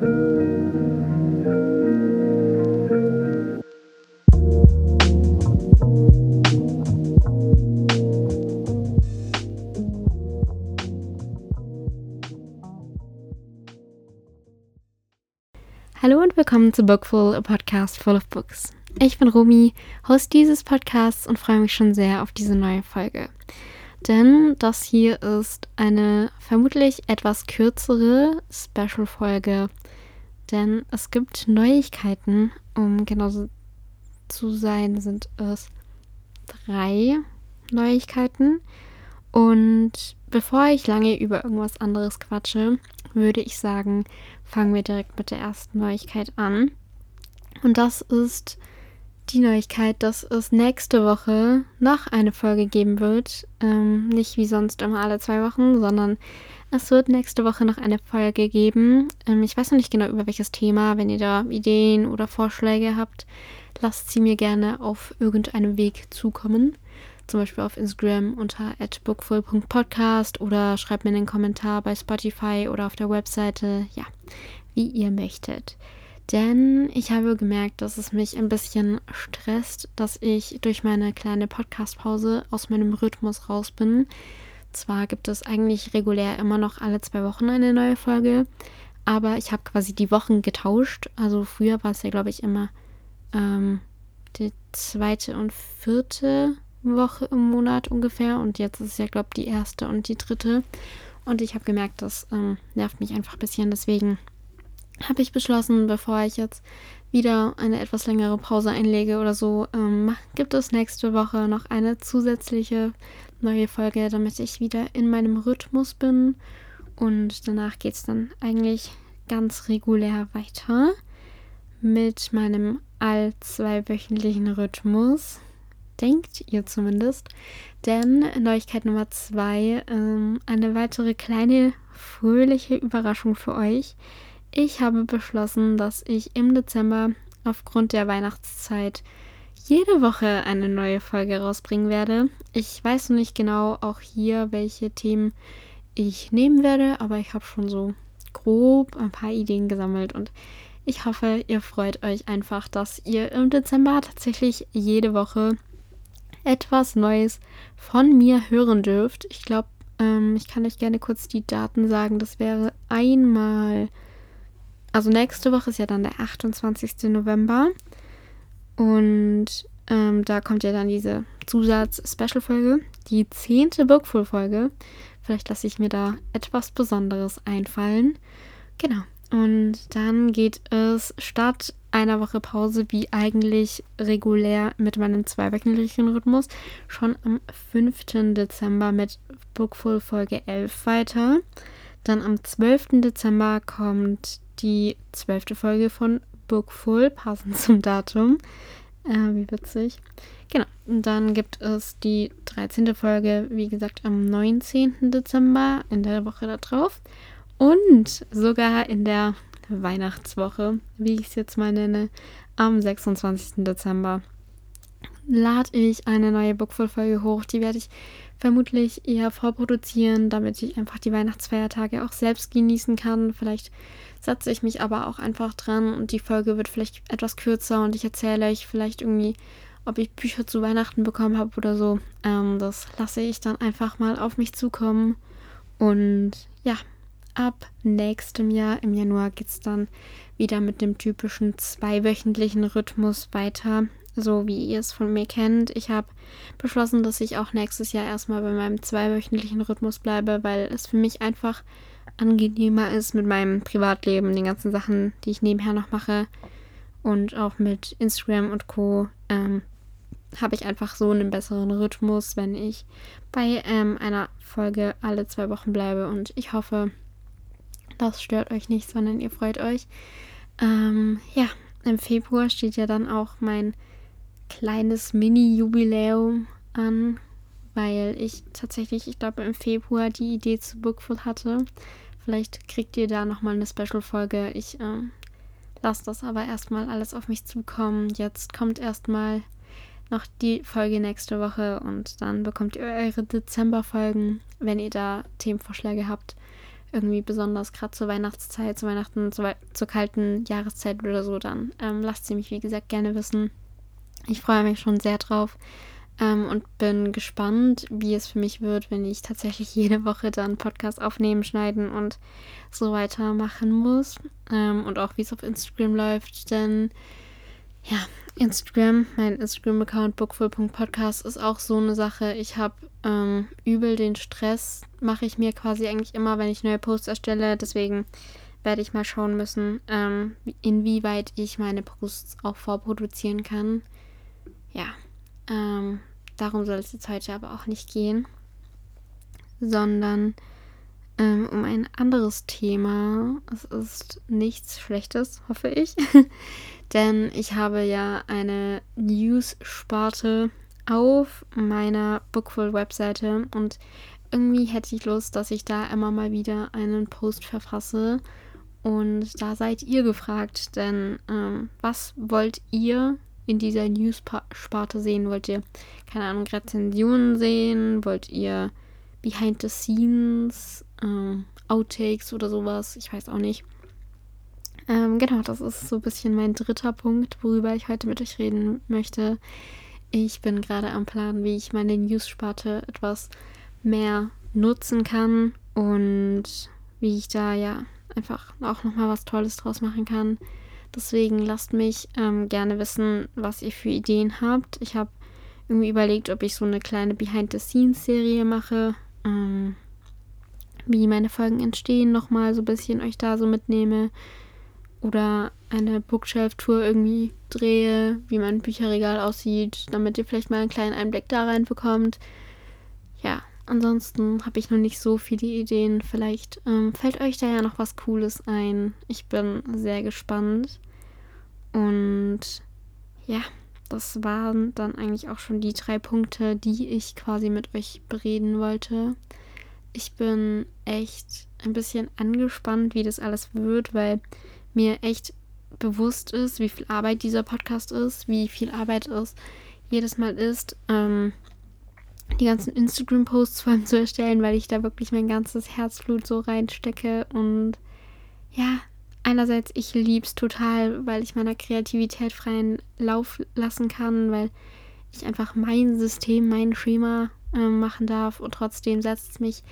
Hallo und willkommen zu Bookful, a Podcast full of books. Ich bin Romy, Host dieses Podcasts und freue mich schon sehr auf diese neue Folge. Denn das hier ist eine vermutlich etwas kürzere Special-Folge, denn es gibt Neuigkeiten. Um genauso zu sein, sind es drei Neuigkeiten. Und bevor ich lange über irgendwas anderes quatsche, würde ich sagen, fangen wir direkt mit der ersten Neuigkeit an. Und das ist die Neuigkeit, dass es nächste Woche noch eine Folge geben wird. Ähm, nicht wie sonst immer alle zwei Wochen, sondern es wird nächste Woche noch eine Folge geben. Ähm, ich weiß noch nicht genau über welches Thema. Wenn ihr da Ideen oder Vorschläge habt, lasst sie mir gerne auf irgendeinem Weg zukommen zum Beispiel auf Instagram unter bookful.podcast oder schreibt mir einen Kommentar bei Spotify oder auf der Webseite, ja, wie ihr möchtet. Denn ich habe gemerkt, dass es mich ein bisschen stresst, dass ich durch meine kleine Podcast-Pause aus meinem Rhythmus raus bin. Zwar gibt es eigentlich regulär immer noch alle zwei Wochen eine neue Folge, aber ich habe quasi die Wochen getauscht. Also früher war es ja, glaube ich, immer ähm, die zweite und vierte Woche im Monat ungefähr. Und jetzt ist es ja, glaube ich, die erste und die dritte. Und ich habe gemerkt, das ähm, nervt mich einfach ein bisschen. Deswegen habe ich beschlossen, bevor ich jetzt wieder eine etwas längere Pause einlege oder so, ähm, gibt es nächste Woche noch eine zusätzliche neue Folge, damit ich wieder in meinem Rhythmus bin. Und danach geht es dann eigentlich ganz regulär weiter mit meinem all zweiwöchentlichen Rhythmus denkt ihr zumindest. Denn Neuigkeit Nummer zwei, ähm, eine weitere kleine fröhliche Überraschung für euch. Ich habe beschlossen, dass ich im Dezember aufgrund der Weihnachtszeit jede Woche eine neue Folge rausbringen werde. Ich weiß noch nicht genau auch hier, welche Themen ich nehmen werde, aber ich habe schon so grob ein paar Ideen gesammelt und ich hoffe, ihr freut euch einfach, dass ihr im Dezember tatsächlich jede Woche etwas Neues von mir hören dürft. Ich glaube, ähm, ich kann euch gerne kurz die Daten sagen. Das wäre einmal, also nächste Woche ist ja dann der 28. November. Und ähm, da kommt ja dann diese Zusatz-Special-Folge, die zehnte Bookful-Folge. Vielleicht lasse ich mir da etwas Besonderes einfallen. Genau. Und dann geht es statt einer Woche Pause, wie eigentlich regulär mit meinem zweiwöchentlichen Rhythmus, schon am 5. Dezember mit Bookful Folge 11 weiter. Dann am 12. Dezember kommt die zwölfte Folge von Bookful, passend zum Datum. Äh, wie witzig. Genau. Und dann gibt es die 13. Folge, wie gesagt, am 19. Dezember, in der Woche darauf. Und sogar in der Weihnachtswoche, wie ich es jetzt mal nenne, am 26. Dezember lade ich eine neue Bookful-Folge hoch. Die werde ich vermutlich eher vorproduzieren, damit ich einfach die Weihnachtsfeiertage auch selbst genießen kann. Vielleicht setze ich mich aber auch einfach dran und die Folge wird vielleicht etwas kürzer und ich erzähle euch vielleicht irgendwie, ob ich Bücher zu Weihnachten bekommen habe oder so. Ähm, das lasse ich dann einfach mal auf mich zukommen. Und ja, ab nächstem Jahr, im Januar, geht es dann wieder mit dem typischen zweiwöchentlichen Rhythmus weiter, so wie ihr es von mir kennt. Ich habe beschlossen, dass ich auch nächstes Jahr erstmal bei meinem zweiwöchentlichen Rhythmus bleibe, weil es für mich einfach angenehmer ist mit meinem Privatleben, den ganzen Sachen, die ich nebenher noch mache und auch mit Instagram und Co. Ähm, habe ich einfach so einen besseren Rhythmus, wenn ich bei ähm, einer Folge alle zwei Wochen bleibe. Und ich hoffe, das stört euch nicht, sondern ihr freut euch. Ähm, ja, im Februar steht ja dann auch mein kleines Mini-Jubiläum an, weil ich tatsächlich, ich glaube, im Februar die Idee zu Bookful hatte. Vielleicht kriegt ihr da nochmal eine Special-Folge. Ich ähm, lasse das aber erstmal alles auf mich zukommen. Jetzt kommt erstmal noch die Folge nächste Woche und dann bekommt ihr eure Dezember-Folgen, wenn ihr da Themenvorschläge habt irgendwie besonders gerade zur Weihnachtszeit, zu Weihnachten, zu, zur kalten Jahreszeit oder so, dann ähm, lasst sie mich, wie gesagt, gerne wissen. Ich freue mich schon sehr drauf ähm, und bin gespannt, wie es für mich wird, wenn ich tatsächlich jede Woche dann Podcast aufnehmen, schneiden und so weiter machen muss. Ähm, und auch wie es auf Instagram läuft, denn ja, Instagram, mein Instagram-Account bookful.podcast ist auch so eine Sache. Ich habe ähm, übel den Stress, mache ich mir quasi eigentlich immer, wenn ich neue Posts erstelle. Deswegen werde ich mal schauen müssen, ähm, inwieweit ich meine Posts auch vorproduzieren kann. Ja, ähm, darum soll es jetzt heute aber auch nicht gehen, sondern ähm, um ein anderes Thema. Es ist nichts Schlechtes, hoffe ich. Denn ich habe ja eine News-Sparte auf meiner Bookful-Webseite und irgendwie hätte ich Lust, dass ich da immer mal wieder einen Post verfasse. Und da seid ihr gefragt, denn ähm, was wollt ihr in dieser News-Sparte sehen? Wollt ihr, keine Ahnung, Rezensionen sehen? Wollt ihr Behind the Scenes, äh, Outtakes oder sowas? Ich weiß auch nicht. Ähm, genau, das ist so ein bisschen mein dritter Punkt, worüber ich heute mit euch reden möchte. Ich bin gerade am Plan, wie ich meine News-Sparte etwas mehr nutzen kann und wie ich da ja einfach auch nochmal was Tolles draus machen kann. Deswegen lasst mich ähm, gerne wissen, was ihr für Ideen habt. Ich habe irgendwie überlegt, ob ich so eine kleine Behind-the-Scenes-Serie mache. Ähm, wie meine Folgen entstehen, nochmal so ein bisschen euch da so mitnehme. Oder eine Bookshelf-Tour irgendwie drehe, wie mein Bücherregal aussieht, damit ihr vielleicht mal einen kleinen Einblick da rein bekommt. Ja, ansonsten habe ich noch nicht so viele Ideen. Vielleicht ähm, fällt euch da ja noch was Cooles ein. Ich bin sehr gespannt. Und ja, das waren dann eigentlich auch schon die drei Punkte, die ich quasi mit euch bereden wollte. Ich bin echt ein bisschen angespannt, wie das alles wird, weil mir echt bewusst ist, wie viel Arbeit dieser Podcast ist, wie viel Arbeit es jedes Mal ist, ähm, die ganzen Instagram-Posts vor allem zu erstellen, weil ich da wirklich mein ganzes Herzblut so reinstecke und ja, einerseits ich liebe es total, weil ich meiner Kreativität freien Lauf lassen kann, weil ich einfach mein System, mein Schema äh, machen darf und trotzdem setzt es mich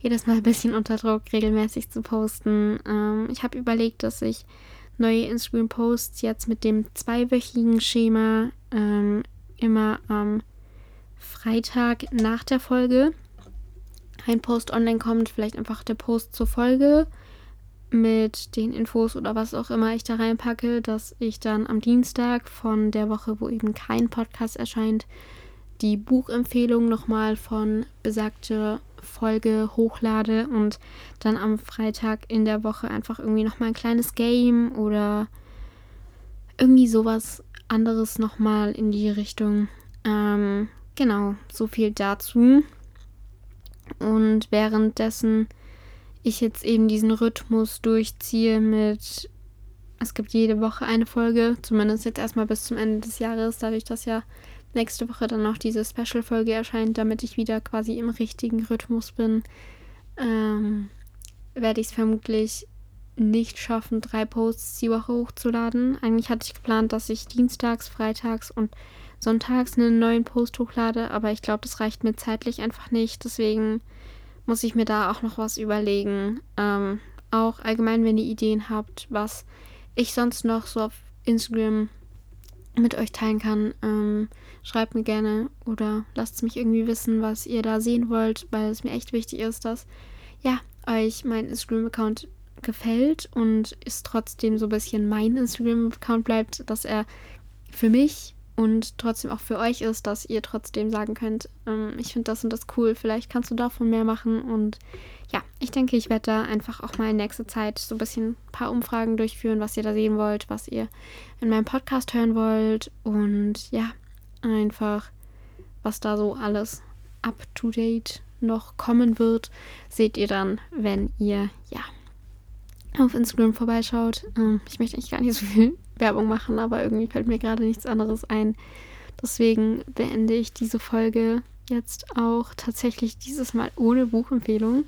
jedes Mal ein bisschen unter Druck, regelmäßig zu posten. Ähm, ich habe überlegt, dass ich neue Instagram-Posts jetzt mit dem zweiwöchigen Schema ähm, immer am Freitag nach der Folge ein Post online kommt, vielleicht einfach der Post zur Folge mit den Infos oder was auch immer ich da reinpacke, dass ich dann am Dienstag von der Woche, wo eben kein Podcast erscheint, die Buchempfehlung nochmal von besagter Folge hochlade und dann am Freitag in der Woche einfach irgendwie nochmal ein kleines Game oder irgendwie sowas anderes nochmal in die Richtung. Ähm, genau, so viel dazu. Und währenddessen ich jetzt eben diesen Rhythmus durchziehe mit, es gibt jede Woche eine Folge, zumindest jetzt erstmal bis zum Ende des Jahres, dadurch, dass ja nächste Woche dann noch diese Special-Folge erscheint, damit ich wieder quasi im richtigen Rhythmus bin, ähm, werde ich es vermutlich nicht schaffen, drei Posts die Woche hochzuladen. Eigentlich hatte ich geplant, dass ich dienstags, freitags und sonntags einen neuen Post hochlade, aber ich glaube, das reicht mir zeitlich einfach nicht. Deswegen muss ich mir da auch noch was überlegen. Ähm, auch allgemein, wenn ihr Ideen habt, was ich sonst noch so auf Instagram mit euch teilen kann, ähm, schreibt mir gerne oder lasst mich irgendwie wissen, was ihr da sehen wollt, weil es mir echt wichtig ist, dass ja, euch mein Instagram-Account gefällt und ist trotzdem so ein bisschen mein Instagram-Account bleibt, dass er für mich und trotzdem auch für euch ist, dass ihr trotzdem sagen könnt, ähm, ich finde das und das cool, vielleicht kannst du davon mehr machen. Und ja, ich denke, ich werde da einfach auch mal in nächster Zeit so ein bisschen ein paar Umfragen durchführen, was ihr da sehen wollt, was ihr in meinem Podcast hören wollt. Und ja, einfach was da so alles up to date noch kommen wird, seht ihr dann, wenn ihr ja auf Instagram vorbeischaut. Ähm, ich möchte eigentlich gar nicht so viel Werbung machen, aber irgendwie fällt mir gerade nichts anderes ein. Deswegen beende ich diese Folge jetzt auch tatsächlich dieses Mal ohne Buchempfehlung,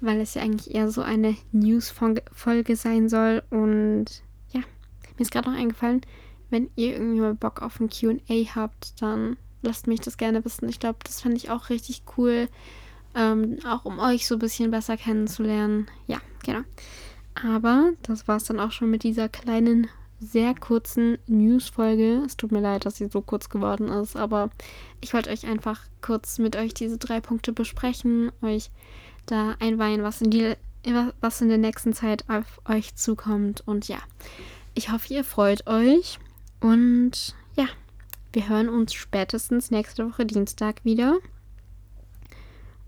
weil es ja eigentlich eher so eine News-Folge sein soll. Und ja, mir ist gerade noch eingefallen, wenn ihr irgendwie mal Bock auf ein QA habt, dann lasst mich das gerne wissen. Ich glaube, das fände ich auch richtig cool. Ähm, auch um euch so ein bisschen besser kennenzulernen. Ja, genau. Aber das war es dann auch schon mit dieser kleinen, sehr kurzen News-Folge. Es tut mir leid, dass sie so kurz geworden ist, aber ich wollte euch einfach kurz mit euch diese drei Punkte besprechen, euch da einweihen, was in die was in der nächsten Zeit auf euch zukommt. Und ja, ich hoffe, ihr freut euch. Und ja, wir hören uns spätestens nächste Woche Dienstag wieder.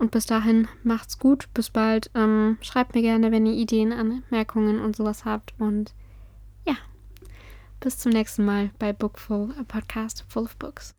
Und bis dahin macht's gut. Bis bald. Ähm, schreibt mir gerne, wenn ihr Ideen, Anmerkungen und sowas habt. Und ja, bis zum nächsten Mal bei Bookful, a podcast full of books.